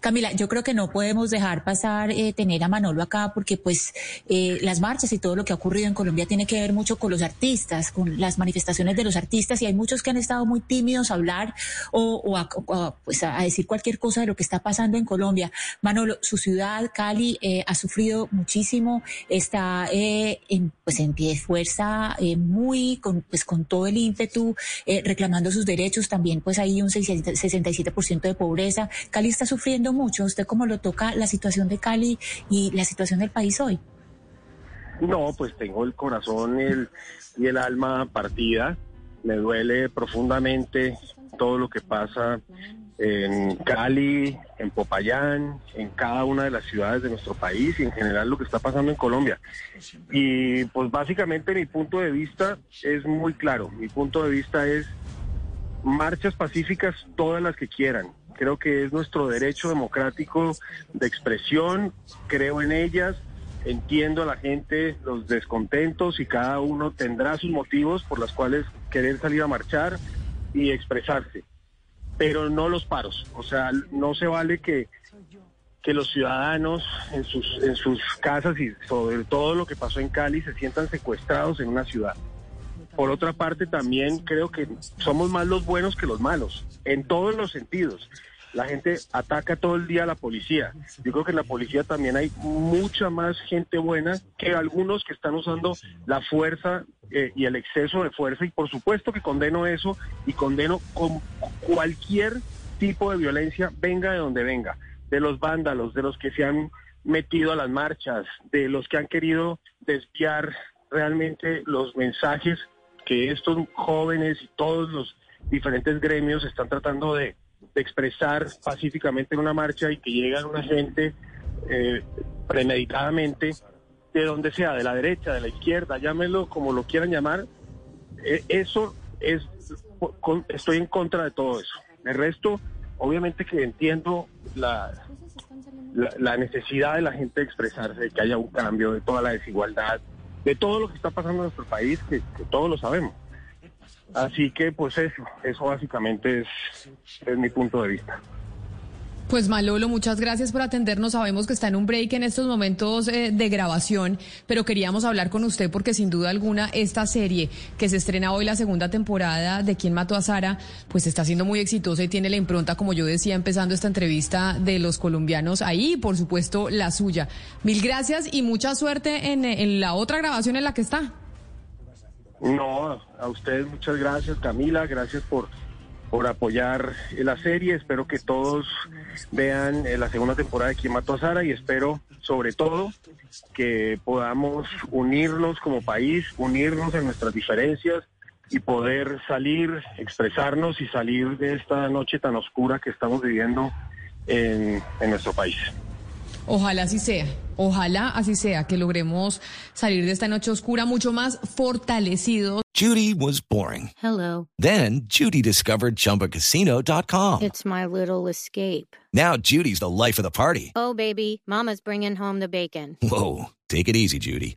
Camila, yo creo que no podemos dejar pasar eh, tener a Manolo acá porque pues eh, las marchas y todo lo que ha ocurrido en Colombia tiene que ver mucho con los artistas, con las manifestaciones de los artistas y hay muchos que han estado muy tímidos a hablar o, a, pues a decir cualquier cosa de lo que está pasando en Colombia. Manolo, su ciudad, Cali, eh, ha sufrido muchísimo, está eh, en, pues en pie de fuerza, eh, muy con, pues con todo el ímpetu, eh, reclamando sus derechos, también pues hay un 67% de pobreza. Cali está sufriendo mucho. ¿Usted cómo lo toca la situación de Cali y la situación del país hoy? No, pues tengo el corazón el, y el alma partida. Me duele profundamente todo lo que pasa en Cali, en Popayán, en cada una de las ciudades de nuestro país y en general lo que está pasando en Colombia. Y pues básicamente mi punto de vista es muy claro. Mi punto de vista es marchas pacíficas todas las que quieran. Creo que es nuestro derecho democrático de expresión, creo en ellas, entiendo a la gente los descontentos y cada uno tendrá sus motivos por los cuales querer salir a marchar y expresarse, pero no los paros. O sea, no se vale que, que los ciudadanos en sus, en sus casas y sobre todo lo que pasó en Cali se sientan secuestrados en una ciudad. Por otra parte, también creo que somos más los buenos que los malos, en todos los sentidos. La gente ataca todo el día a la policía. Yo creo que en la policía también hay mucha más gente buena que algunos que están usando la fuerza eh, y el exceso de fuerza. Y por supuesto que condeno eso y condeno con cualquier tipo de violencia, venga de donde venga, de los vándalos, de los que se han metido a las marchas, de los que han querido desviar realmente los mensajes que estos jóvenes y todos los diferentes gremios están tratando de, expresar pacíficamente en una marcha y que llega una gente eh, premeditadamente de donde sea, de la derecha, de la izquierda, llámenlo como lo quieran llamar, eh, eso es, estoy en contra de todo eso. El resto, obviamente que entiendo la, la, la necesidad de la gente de expresarse, de que haya un cambio, de toda la desigualdad, de todo lo que está pasando en nuestro país, que, todos lo sabemos. Así que pues eso, eso básicamente es, es mi punto de vista. Pues Malolo, muchas gracias por atendernos. Sabemos que está en un break en estos momentos eh, de grabación, pero queríamos hablar con usted porque sin duda alguna esta serie que se estrena hoy la segunda temporada de Quién mató a Sara, pues está siendo muy exitosa y tiene la impronta, como yo decía empezando esta entrevista, de los colombianos ahí y por supuesto la suya. Mil gracias y mucha suerte en, en la otra grabación en la que está. No, a ustedes muchas gracias, Camila, gracias por, por apoyar la serie. Espero que todos vean la segunda temporada de Quién mató a Sara y espero, sobre todo, que podamos unirnos como país, unirnos en nuestras diferencias y poder salir, expresarnos y salir de esta noche tan oscura que estamos viviendo en, en nuestro país. Ojalá así sea. Ojalá así sea, que logremos salir de esta noche oscura mucho más fortalecidos. Judy was boring. Hello. Then Judy discovered ChumbaCasino.com. It's my little escape. Now Judy's the life of the party. Oh, baby, Mama's bringing home the bacon. Whoa, take it easy, Judy.